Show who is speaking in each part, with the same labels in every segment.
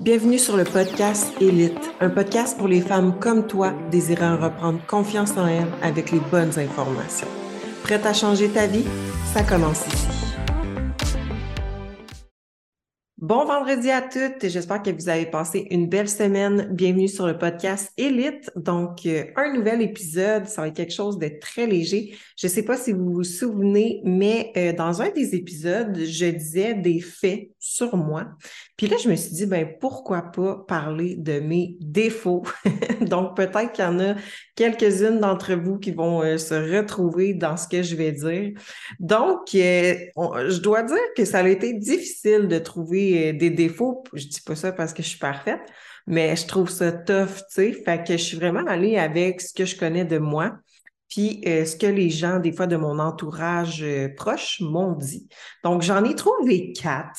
Speaker 1: Bienvenue sur le podcast Élite, un podcast pour les femmes comme toi désirant reprendre confiance en elles avec les bonnes informations. Prête à changer ta vie? Ça commence ici. Bon vendredi à toutes. J'espère que vous avez passé une belle semaine. Bienvenue sur le podcast Elite. Donc, euh, un nouvel épisode. Ça va être quelque chose de très léger. Je ne sais pas si vous vous souvenez, mais euh, dans un des épisodes, je disais des faits sur moi. Puis là, je me suis dit, ben pourquoi pas parler de mes défauts? Donc, peut-être qu'il y en a quelques-unes d'entre vous qui vont euh, se retrouver dans ce que je vais dire. Donc, je dois dire que ça a été difficile de trouver euh, des défauts. Je dis pas ça parce que je suis parfaite, mais je trouve ça tough, tu sais. Fait que je suis vraiment allée avec ce que je connais de moi, puis euh, ce que les gens, des fois, de mon entourage euh, proche m'ont dit. Donc, j'en ai trouvé quatre.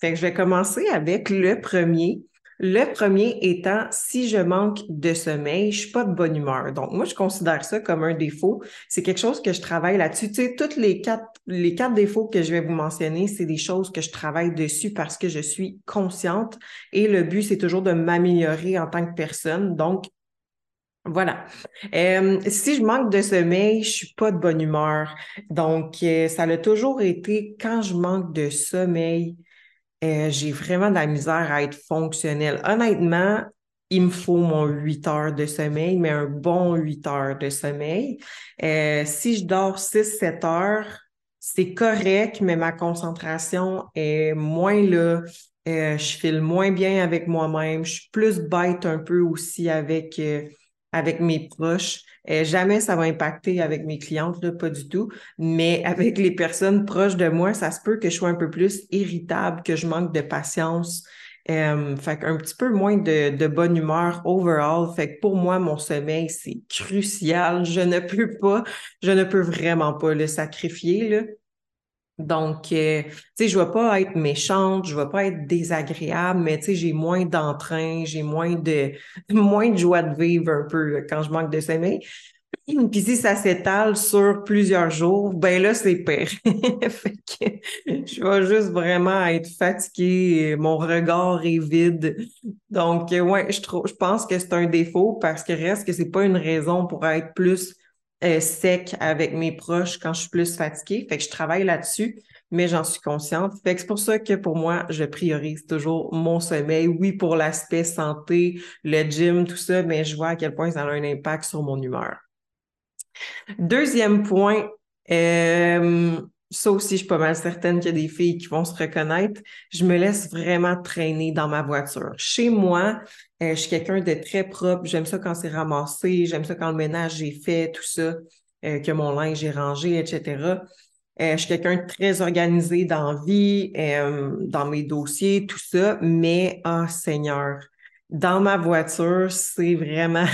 Speaker 1: Fait que je vais commencer avec le premier. Le premier étant, si je manque de sommeil, je suis pas de bonne humeur. Donc, moi, je considère ça comme un défaut. C'est quelque chose que je travaille là-dessus. Tu sais, toutes les quatre, les quatre défauts que je vais vous mentionner, c'est des choses que je travaille dessus parce que je suis consciente et le but, c'est toujours de m'améliorer en tant que personne. Donc, voilà. Euh, si je manque de sommeil, je suis pas de bonne humeur. Donc, euh, ça a toujours été quand je manque de sommeil, euh, j'ai vraiment de la misère à être fonctionnelle. Honnêtement, il me faut mon 8 heures de sommeil, mais un bon 8 heures de sommeil. Euh, si je dors 6-7 heures, c'est correct, mais ma concentration est moins là. Euh, je file moins bien avec moi-même. Je suis plus bête un peu aussi avec, avec mes proches. Euh, jamais ça va impacter avec mes clientes, là, pas du tout. Mais avec les personnes proches de moi, ça se peut que je sois un peu plus irritable, que je manque de patience. Euh, fait qu'un petit peu moins de, de, bonne humeur overall. Fait que pour moi, mon sommeil, c'est crucial. Je ne peux pas, je ne peux vraiment pas le sacrifier. Là. Donc, euh, tu sais, je ne vais pas être méchante, je ne vais pas être désagréable, mais tu sais, j'ai moins d'entrain, j'ai moins de, moins de joie de vivre un peu quand je manque de sommeil. Puis si ça s'étale sur plusieurs jours, ben là, c'est pire. fait que je vais juste vraiment être fatiguée, mon regard est vide. Donc, ouais, je, trouve, je pense que c'est un défaut parce que reste que c'est pas une raison pour être plus euh, sec avec mes proches quand je suis plus fatiguée. Fait que je travaille là-dessus, mais j'en suis consciente. Fait que c'est pour ça que pour moi, je priorise toujours mon sommeil. Oui, pour l'aspect santé, le gym, tout ça, mais je vois à quel point ça a un impact sur mon humeur. Deuxième point, euh, ça aussi, je suis pas mal certaine qu'il y a des filles qui vont se reconnaître. Je me laisse vraiment traîner dans ma voiture. Chez moi, euh, je suis quelqu'un de très propre. J'aime ça quand c'est ramassé. J'aime ça quand le ménage est fait, tout ça, euh, que mon linge est rangé, etc. Euh, je suis quelqu'un de très organisé dans vie, dans mes dossiers, tout ça. Mais, oh Seigneur, dans ma voiture, c'est vraiment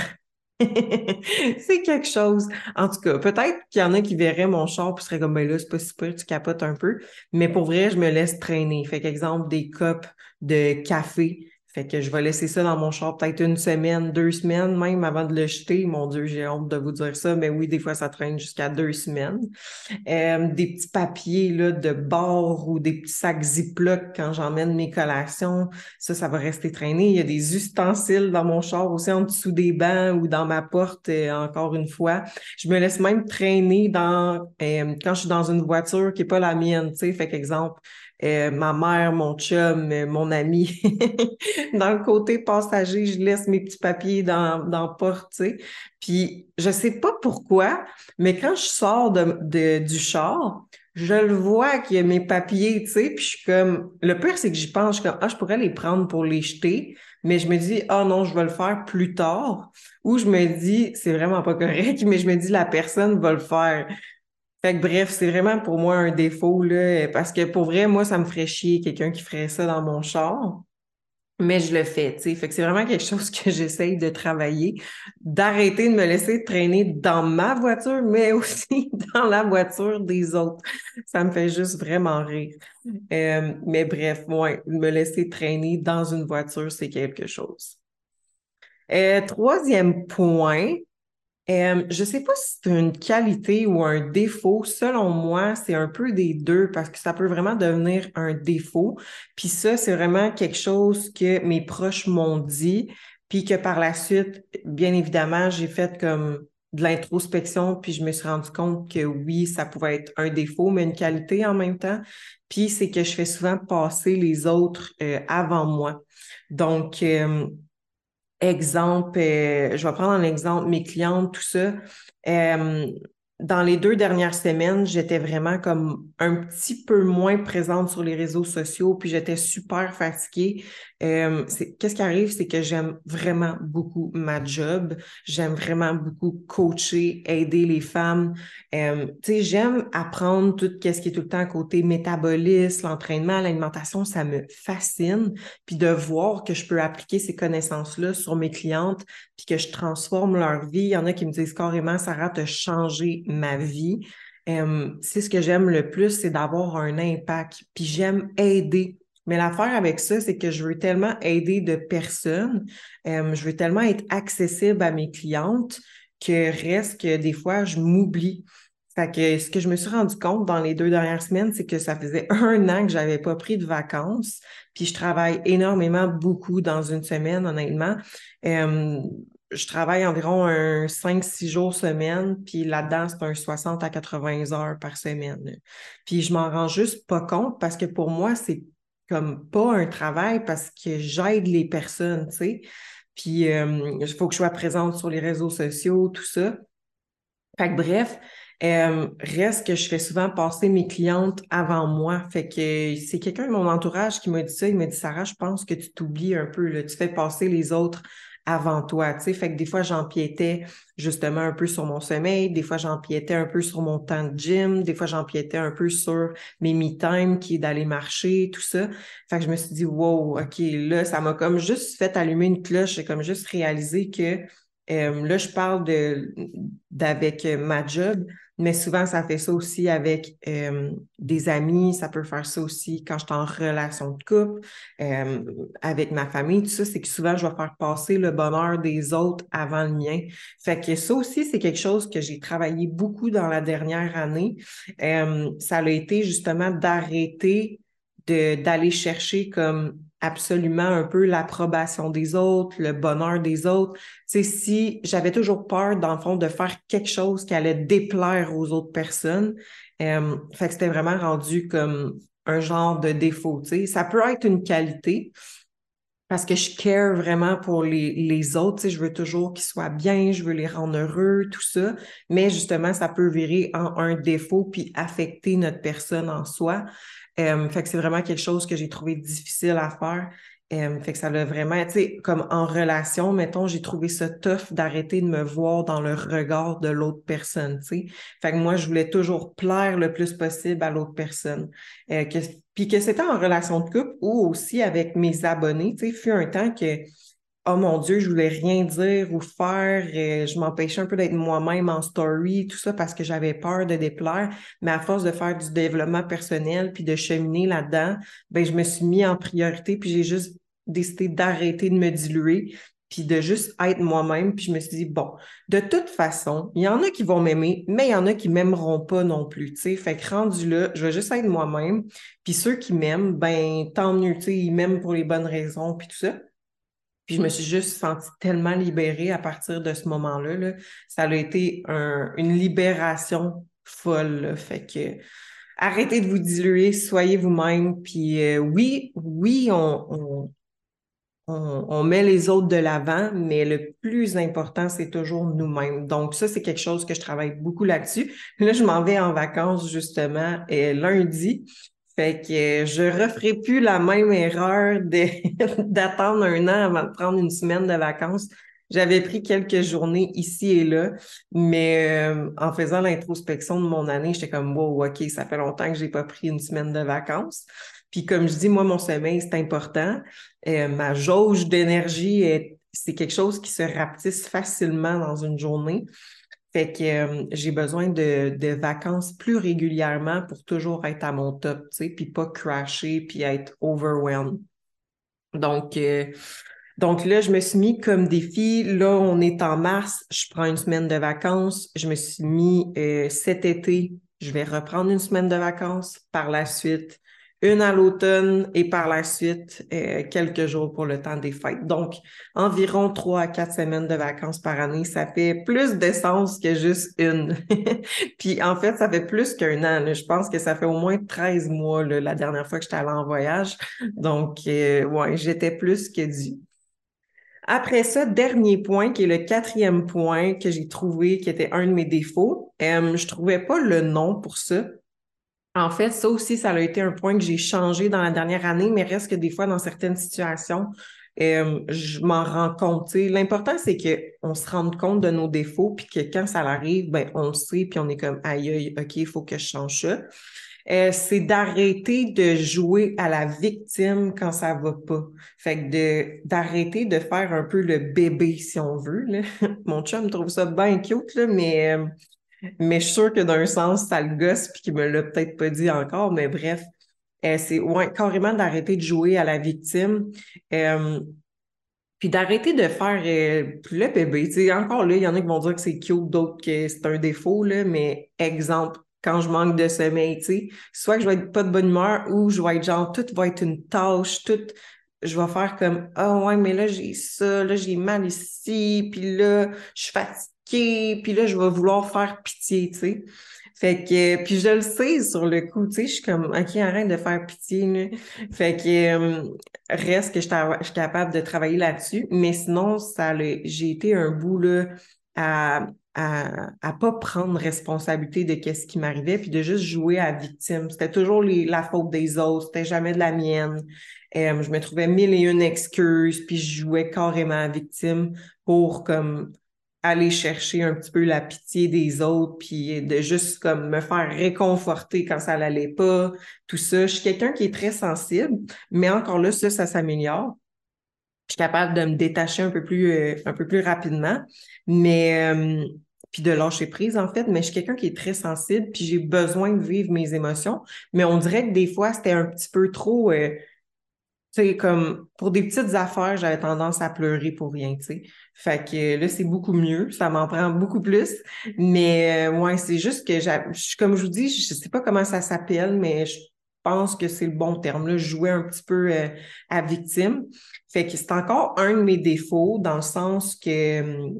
Speaker 1: c'est quelque chose. En tout cas, peut-être qu'il y en a qui verraient mon char et seraient comme, ben là, c'est pas super, tu capotes un peu. Mais pour vrai, je me laisse traîner. Fait qu'exemple, des copes de café fait que je vais laisser ça dans mon char peut-être une semaine, deux semaines même avant de le jeter. Mon Dieu, j'ai honte de vous dire ça, mais oui, des fois, ça traîne jusqu'à deux semaines. Euh, des petits papiers là, de bord ou des petits sacs Ziploc quand j'emmène mes collations, ça, ça va rester traîné. Il y a des ustensiles dans mon char aussi en dessous des bancs ou dans ma porte, euh, encore une fois. Je me laisse même traîner dans euh, quand je suis dans une voiture qui n'est pas la mienne. Fait qu'exemple, euh, ma mère, mon chum, euh, mon ami. dans le côté passager, je laisse mes petits papiers dans, dans porte. Puis je sais pas pourquoi, mais quand je sors de, du char, je le vois qu'il y a mes papiers, tu sais, puis je suis comme... Le pire, c'est que j'y pense, je suis comme, ah, je pourrais les prendre pour les jeter, mais je me dis, ah non, je vais le faire plus tard. Ou je me dis, c'est vraiment pas correct, mais je me dis, la personne va le faire. Fait que bref, c'est vraiment pour moi un défaut, là, parce que pour vrai, moi, ça me ferait chier quelqu'un qui ferait ça dans mon char. Mais je le fais, tu sais. C'est vraiment quelque chose que j'essaye de travailler, d'arrêter de me laisser traîner dans ma voiture, mais aussi dans la voiture des autres. Ça me fait juste vraiment rire. Euh, mais bref, moi, me laisser traîner dans une voiture, c'est quelque chose. Euh, troisième point, Euh, je sais pas si c'est une qualité ou un défaut. Selon moi, c'est un peu des deux parce que ça peut vraiment devenir un défaut. Puis ça, c'est vraiment quelque chose que mes proches m'ont dit, puis que par la suite, bien évidemment, j'ai fait comme de l'introspection, puis je me suis rendu compte que oui, ça pouvait être un défaut, mais une qualité en même temps. Puis c'est que je fais souvent passer les autres euh, avant moi. Donc, euh, exemple, euh, je vais prendre un exemple, mes clientes, tout ça dans les deux dernières semaines, j'étais vraiment comme un petit peu moins présente sur les réseaux sociaux, puis j'étais super fatiguée. Euh, Qu'est-ce qui arrive, c'est que j'aime vraiment beaucoup ma job. J'aime vraiment beaucoup coacher, aider les femmes. Euh, tu j'aime apprendre tout ce qui est tout le temps côté métabolisme, l'entraînement, l'alimentation, ça me fascine. Puis de voir que je peux appliquer ces connaissances-là sur mes clientes, puis que je transforme leur vie. Il y en a qui me disent carrément, Sarah, te changer ma vie. c'est ce que j'aime le plus, c'est d'avoir un impact. Puis j'aime aider. Mais l'affaire avec ça, c'est que je veux tellement aider de personnes, je veux tellement être accessible à mes clientes que reste que des fois, je m'oublie. Fait que ce que je me suis rendu compte dans les deux dernières semaines, c'est que ça faisait un an que j'avais pas pris de vacances. Puis je travaille énormément, beaucoup dans une semaine, honnêtement je travaille environ un 5-6 jours semaine, puis là-dedans, c'est un 60 à 80 heures par semaine. Puis je m'en rends juste pas compte parce que pour moi, c'est comme pas un travail parce que j'aide les personnes, tu sais. Puis il faut que je sois présente sur les réseaux sociaux, tout ça. Fait que bref, reste que je fais souvent passer mes clientes avant moi. Fait que c'est quelqu'un de mon entourage qui m'a dit ça. Il m'a dit Sarah, je pense que tu t'oublies un peu. Là. Tu fais passer les autres avant toi, tu sais. Fait que des fois, j'empiétais justement un peu sur mon sommeil, des fois, j'empiétais un peu sur mon temps de gym, des fois, j'empiétais un peu sur mes me-time qui est d'aller marcher, tout ça. Fait que je me suis dit, wow, OK, là, ça m'a comme juste fait allumer une cloche, j'ai comme juste réalisé que euh, là, je parle de d'avec ma job, mais souvent, ça fait ça aussi avec euh, des amis, ça peut faire ça aussi quand je suis en relation de couple, euh, avec ma famille, tout ça, c'est que souvent, je vais faire passer le bonheur des autres avant le mien. Fait que ça aussi, c'est quelque chose que j'ai travaillé beaucoup dans la dernière année. Euh, ça a été justement d'arrêter d'aller chercher comme absolument un peu l'approbation des autres, le bonheur des autres. Sais, si j'avais toujours peur, dans le fond, de faire quelque chose qui allait déplaire aux autres personnes, euh, fait que c'était vraiment rendu comme un genre de défaut. Tu sais, ça peut être une qualité parce que je care vraiment pour les, les autres. Je veux toujours qu'ils soient bien, je veux les rendre heureux, tout ça. Mais justement, ça peut virer en un défaut puis affecter notre personne en soi. Fait que c'est vraiment quelque chose que j'ai trouvé difficile à faire. Fait que ça l'a vraiment, tu sais, comme en relation, mettons, j'ai trouvé ça tough d'arrêter de me voir dans le regard de l'autre personne, tu sais. Fait que moi, je voulais toujours plaire le plus possible à l'autre personne. Euh, puis que c'était en relation de couple ou aussi avec mes abonnés, tu sais, fut un temps que oh mon Dieu, je voulais rien dire ou faire, euh, je m'empêchais un peu d'être moi-même en story, tout ça parce que j'avais peur de déplaire. Mais à force de faire du développement personnel puis de cheminer là-dedans, ben je me suis mis en priorité puis j'ai juste décidé d'arrêter de me diluer puis de juste être moi-même. Puis je me suis dit, bon, de toute façon, il y en a qui vont m'aimer, mais il y en a qui m'aimeront pas non plus, tu sais. Fait que rendu là, je vais juste être moi-même. Puis ceux qui m'aiment, ben tant mieux, tu sais, ils m'aiment pour les bonnes raisons, puis tout ça. Puis je me suis juste sentie tellement libérée à partir de ce moment-là. Là. Ça a été une libération folle. Fait que arrêtez de vous diluer, soyez vous-même. Puis euh, oui, oui, on, on, met les autres de l'avant, mais le plus important, c'est toujours nous-mêmes. Donc, ça, c'est quelque chose que je travaille beaucoup là-dessus. Là, je m'en vais en vacances justement et lundi. Fait que je referai plus la même erreur d'attendre un an avant de prendre une semaine de vacances. J'avais pris quelques journées ici et là, mais euh, en faisant l'introspection de mon année, j'étais comme wow, ok, ça fait longtemps que j'ai pas pris une semaine de vacances. Puis comme je dis, moi, mon sommeil, c'est important. Euh, ma jauge d'énergie, c'est quelque chose qui se rapetisse facilement dans une journée. Fait que euh, j'ai besoin de, de, vacances plus régulièrement pour toujours être à mon top, tu sais, puis pas crasher, puis être overwhelmed. Donc, euh, Donc là, je me suis mis comme défi, là, on est en mars, je prends une semaine de vacances. Je me suis mis euh, cet été, je vais reprendre une semaine de vacances. Par la suite, une à l'automne et par la suite, euh, quelques jours pour le temps des fêtes. Donc, environ trois à quatre semaines de vacances par année, ça fait plus de sens que juste une. Puis en fait, ça fait plus qu'un an. Je pense que ça fait au moins 13 mois la dernière fois que j'étais allée en voyage. Donc, euh, ouais, j'étais plus que dû. Après ça, dernier point, qui est le quatrième point que j'ai trouvé qui était un de mes défauts, euh, je trouvais pas le nom pour ça. En fait, ça aussi, ça a été un point que j'ai changé dans la dernière année, mais reste que des fois, dans certaines situations, euh, je m'en rends compte. L'important, c'est qu'on se rende compte de nos défauts, puis que quand ça arrive, ben, on le sait, puis on est comme aïe, aïe, OK, il faut que je change ça. Euh, c'est d'arrêter de jouer à la victime quand ça va pas. Fait que de, d'arrêter de faire un peu le bébé, si on veut. Mon chum trouve ça bien cute, là, mais euh, mais je suis sûre que d'un sens, ça le gosse puis qu'il me l'a peut-être pas dit encore, mais bref, euh, c'est ouais, carrément d'arrêter de jouer à la victime. Euh, puis d'arrêter de faire euh, le bébé. encore là, il y en a qui vont dire que c'est cute, d'autres que c'est un défaut, là, mais exemple, quand je manque de sommeil, soit que je vais être pas de bonne humeur ou je vais être genre, tout va être une tâche, tout, je vais faire comme, ah ouais, mais là, j'ai ça, là, j'ai mal ici, puis là, je suis fatiguée puis là, je vais vouloir faire pitié, tu sais. Fait que, puis je le sais sur le coup, tu sais, je suis comme, OK, arrête de faire pitié, là. Fait que, euh, reste que je suis capable de travailler là-dessus. Mais sinon, ça j'ai été un bout, là, à, à, à pas prendre responsabilité de qu'est-ce qui m'arrivait, puis de juste jouer à victime. C'était toujours la faute des autres, c'était jamais de la mienne. Euh, je me trouvais mille et une excuses, puis je jouais carrément à victime pour, comme, aller chercher un petit peu la pitié des autres, puis de juste comme me faire réconforter quand ça n'allait pas, tout ça. Je suis quelqu'un qui est très sensible, mais encore là, ça, ça s'améliore. Je suis capable de me détacher un peu plus, euh, un peu plus rapidement, mais euh, puis de lâcher prise en fait, mais je suis quelqu'un qui est très sensible, puis j'ai besoin de vivre mes émotions, mais on dirait que des fois, c'était un petit peu trop... Euh, sais, comme pour des petites affaires, j'avais tendance à pleurer pour rien, tu sais. Fait que là, c'est beaucoup mieux, ça m'en prend beaucoup plus. Mais euh, ouais, c'est juste que j'ai, comme je vous dis, je sais pas comment ça s'appelle, mais je pense que c'est le bon terme. Là, je jouais un petit peu euh, à victime. Fait que c'est encore un de mes défauts dans le sens que hum,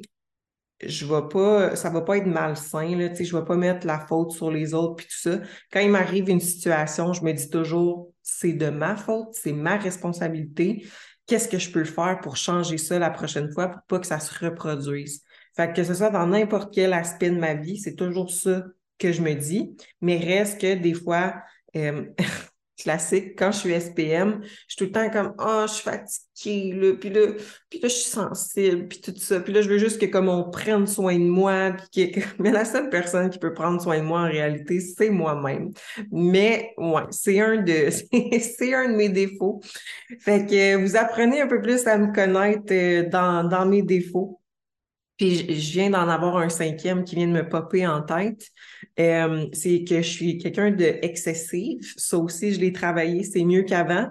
Speaker 1: je vais pas, ça va pas être malsain, là, je vais pas mettre la faute sur les autres puis tout ça. Quand il m'arrive une situation, je me dis toujours, c'est de ma faute, c'est ma responsabilité. Qu'est-ce que je peux faire pour changer ça la prochaine fois pour pas que ça se reproduise? Fait que ce soit dans n'importe quel aspect de ma vie, c'est toujours ça que je me dis. Mais reste que des fois, euh, classique, quand je suis SPM, je suis tout le temps comme Ah, oh, je suis fatiguée, là, puis là, puis là, je suis sensible, puis tout ça. Puis là, je veux juste que comme on prenne soin de moi, que... mais la seule personne qui peut prendre soin de moi en réalité, c'est moi-même. Mais ouais, c'est un de c'est un de mes défauts. Fait que vous apprenez un peu plus à me connaître euh, dans, dans mes défauts. Puis je viens d'en avoir un cinquième qui vient de me popper en tête. Euh, c'est que je suis quelqu'un de excessif. Ça aussi, je l'ai travaillé, c'est mieux qu'avant.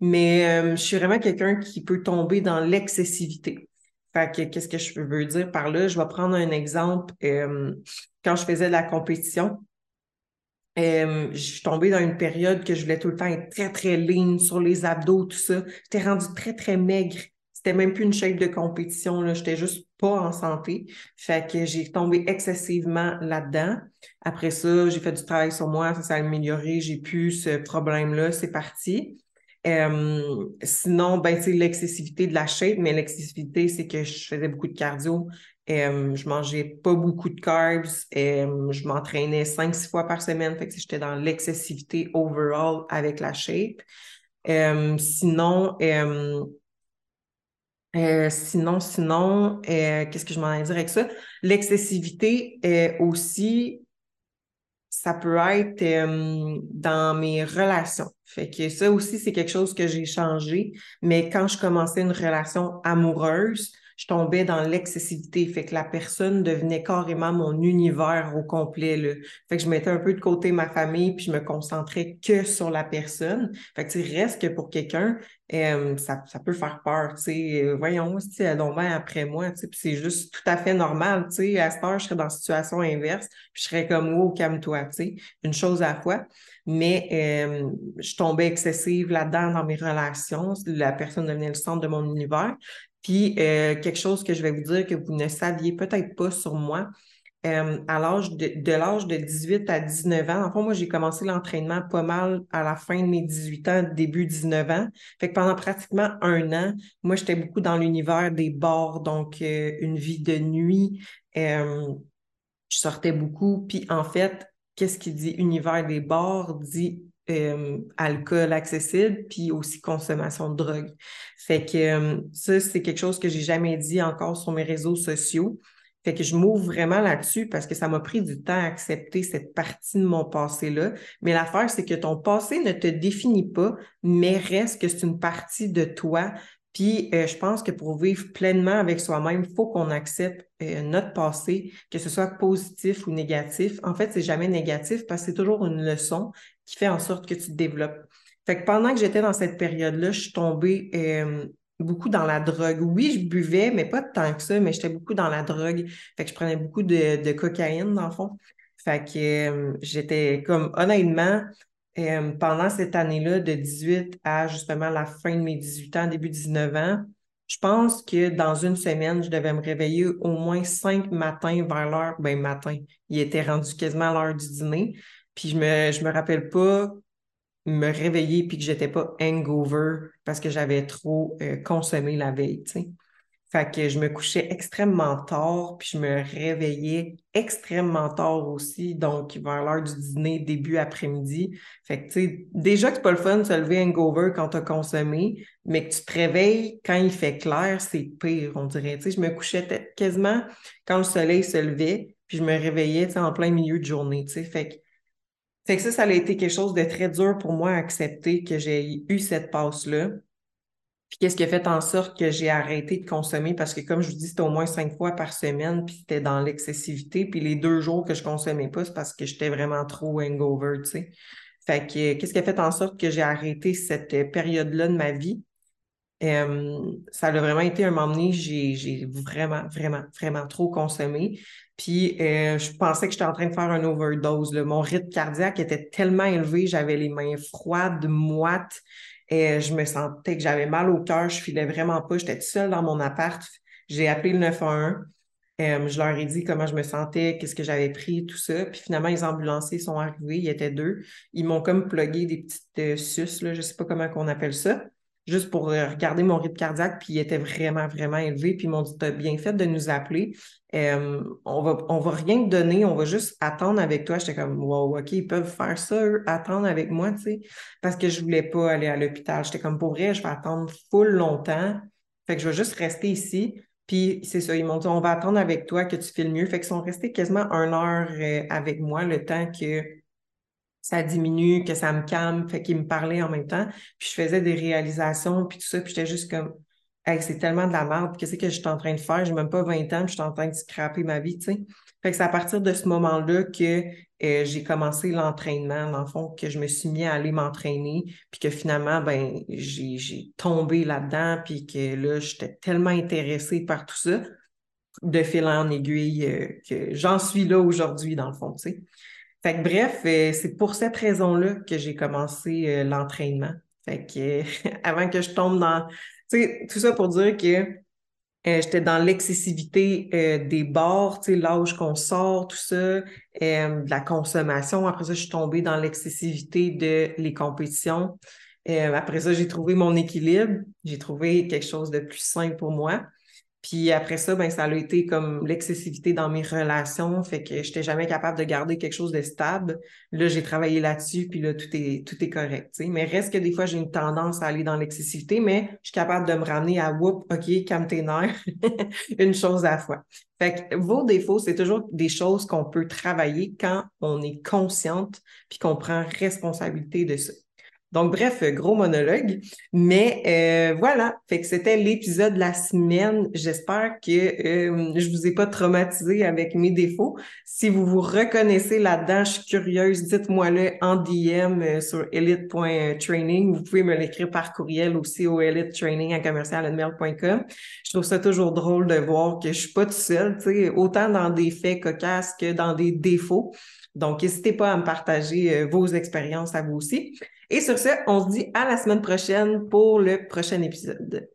Speaker 1: Mais euh, je suis vraiment quelqu'un qui peut tomber dans l'excessivité. Fait que qu'est-ce que je veux dire par là? Je vais prendre un exemple. Euh, quand je faisais de la compétition, je suis tombée dans une période que je voulais tout le temps être très, très lean sur les abdos, tout ça. J'étais rendue très, très maigre. C'était même plus une shape de compétition, là. J'étais juste pas en santé. Fait que j'ai tombé excessivement là-dedans. Après ça, j'ai fait du travail sur moi, ça s'est amélioré, j'ai plus ce problème-là, c'est parti. Sinon, ben, c'est l'excessivité de la shape, mais l'excessivité, c'est que je faisais beaucoup de cardio, je mangeais pas beaucoup de carbs, je m'entraînais cinq, six fois par semaine, fait que j'étais dans l'excessivité overall avec la shape. sinon, euh, sinon, sinon, euh, qu'est-ce que je m'en ai dire avec ça? L'excessivité euh, aussi, ça peut être dans mes relations. Fait que ça aussi, c'est quelque chose que j'ai changé. Mais quand je commençais une relation amoureuse, je tombais dans l'excessivité. Fait que la personne devenait carrément mon univers au complet. Là. Fait que je mettais un peu de côté ma famille, puis je me concentrais que sur la personne. Fait que reste que pour quelqu'un, euh, ça, ça, peut faire peur, tu sais. Euh, voyons, si elle est après moi, tu sais, c'est juste tout à fait normal, tu sais. À cette heure, je serais dans la situation inverse, puis je serais comme, oh, calme-toi, tu sais, une chose à la fois. Mais euh, je tombais excessive là-dedans dans mes relations. La personne devenait le centre de mon univers. Puis, quelque chose que je vais vous dire que vous ne saviez peut-être pas sur moi, euh, à l'âge de, l'âge de 18 à 19 ans. En fait, moi, j'ai commencé l'entraînement pas mal à la fin de mes 18 ans, début 19 ans. Fait que pendant pratiquement un an, moi, j'étais beaucoup dans l'univers des bars, donc euh, une vie de nuit. Euh, je sortais beaucoup. Puis en fait, qu'est-ce qui dit univers des bars dit alcool accessible, puis aussi consommation de drogue. Fait que ça, c'est quelque chose que j'ai jamais dit encore sur mes réseaux sociaux. Fait que je m'ouvre vraiment là-dessus parce que ça m'a pris du temps à accepter cette partie de mon passé-là. Mais l'affaire, c'est que ton passé ne te définit pas, mais reste que c'est une partie de toi. Puis euh, je pense que pour vivre pleinement avec soi-même, il faut qu'on accepte euh, notre passé, que ce soit positif ou négatif. En fait, c'est jamais négatif parce que c'est toujours une leçon qui fait en sorte que tu te développes. Fait que pendant que j'étais dans cette période-là, je suis tombée euh, beaucoup dans la drogue. Oui, je buvais, mais pas tant que ça, mais j'étais beaucoup dans la drogue. Fait que je prenais beaucoup de, cocaïne, dans le fond. Fait que euh, j'étais comme, honnêtement, euh, pendant cette année-là, de 18 à justement la fin de mes 18 ans, début 19 ans, je pense que dans une semaine, je devais me réveiller au moins cinq matins vers l'heure, ben matin. Il était rendu quasiment l'heure du dîner. Puis je me, je me rappelle pas me réveiller puis que j'étais pas hangover parce que j'avais trop euh, consommé la veille, tu. Fait que je me couchais extrêmement tard, puis je me réveillais extrêmement tard aussi, donc vers l'heure du dîner, début après-midi. Fait que, tu sais, déjà que c'est pas le fun de se lever hangover quand t'as consommé, mais que tu te réveilles quand il fait clair, c'est pire, on dirait. Tu sais, je me couchais quasiment quand le soleil se levait, puis je me réveillais, tu sais, en plein milieu de journée, tu sais. Fait que fait que ça, ça a été quelque chose de très dur pour moi à accepter que j'ai eu cette passe-là. Puis qu'est-ce qui a fait en sorte que j'ai arrêté de consommer? Parce que comme je vous dis, c'était au moins cinq fois par semaine, puis c'était dans l'excessivité. Puis les deux jours que je consommais pas, c'est parce que j'étais vraiment trop hangover, tu sais. Fait que qu'est-ce qui a fait en sorte que j'ai arrêté cette période-là de ma vie? ça a vraiment été un moment donné, j'ai vraiment, vraiment, vraiment trop consommé. Puis euh, je pensais que j'étais en train de faire un overdose. Mon rythme cardiaque était tellement élevé, j'avais les mains froides, moites. Et je me sentais que j'avais mal au cœur, je filais vraiment pas. J'étais seule dans mon appart. J'ai appelé le 911. Euh, je leur ai dit comment je me sentais, qu'est-ce que j'avais pris, tout ça. Puis finalement, les ambulanciers sont arrivés, il y était deux. Ils m'ont comme plugué des petites euh, suces, je sais pas comment on appelle ça juste pour euh, regarder mon rythme cardiaque, puis il était vraiment, vraiment élevé. Puis ils m'ont dit, tu as bien fait de nous appeler. Euh, on va, va rien te donner, on va juste attendre avec toi. J'étais comme, wow, OK, ils peuvent faire ça, eux, attendre avec moi, tu sais, parce que je voulais pas aller à l'hôpital. J'étais comme, pour vrai, je vais attendre full longtemps. Fait que je vais juste rester ici. Puis c'est ça, ils m'ont dit, on va attendre avec toi que tu files mieux. Fait qu'ils sont restés quasiment une heure euh, avec moi le temps que ça diminue, que ça me calme, fait qu'il me parlait en même temps. Puis je faisais des réalisations, puis tout ça, puis j'étais juste comme, hey, c'est tellement de la merde, qu'est-ce que je suis en train de faire? J'ai même pas 20 ans, puis je suis en train de scraper ma vie, tu sais. Fait que c'est à partir de ce moment-là que euh, j'ai commencé l'entraînement, dans le fond, que je me suis mis à aller m'entraîner, puis que finalement, ben, j'ai tombé là-dedans, puis que là, j'étais tellement intéressée par tout ça, de fil en aiguille, euh, que j'en suis là aujourd'hui, dans le fond, tu sais. Fait que bref, euh, c'est pour cette raison-là que j'ai commencé euh, l'entraînement. Fait que avant que je tombe dans. Tu sais, tout ça pour dire que euh, j'étais dans l'excessivité des sais, l'âge qu'on sort, tout ça, de la consommation. Après ça, je suis tombée dans l'excessivité de les compétitions. après ça, j'ai trouvé mon équilibre. J'ai trouvé quelque chose de plus sain pour moi. Puis après ça, ben, ça a été comme l'excessivité dans mes relations, fait que j'étais jamais capable de garder quelque chose de stable. Là, j'ai travaillé là-dessus, puis là, tout est, tout est correct. Mais reste que des fois, j'ai une tendance à aller dans l'excessivité, mais je suis capable de me ramener à whoop, OK, calme tes nerfs, une chose à la fois. Fait que vos défauts, c'est toujours des choses qu'on peut travailler quand on est consciente puis qu'on prend responsabilité de ça. Donc, bref, gros monologue. Mais euh, voilà, fait que c'était l'épisode de la semaine. J'espère que euh, je vous ai pas traumatisé avec mes défauts. Si vous vous reconnaissez là-dedans, je suis curieuse, dites-moi-le en DM euh, sur elite.training. Vous pouvez me l'écrire par courriel aussi au elitetraining à commercial.com. Je trouve ça toujours drôle de voir que je suis pas tu sais, autant dans des faits cocasses que dans des défauts. Donc, n'hésitez pas à me partager vos expériences à vous aussi. Et sur ce, on se dit à la semaine prochaine pour le prochain épisode.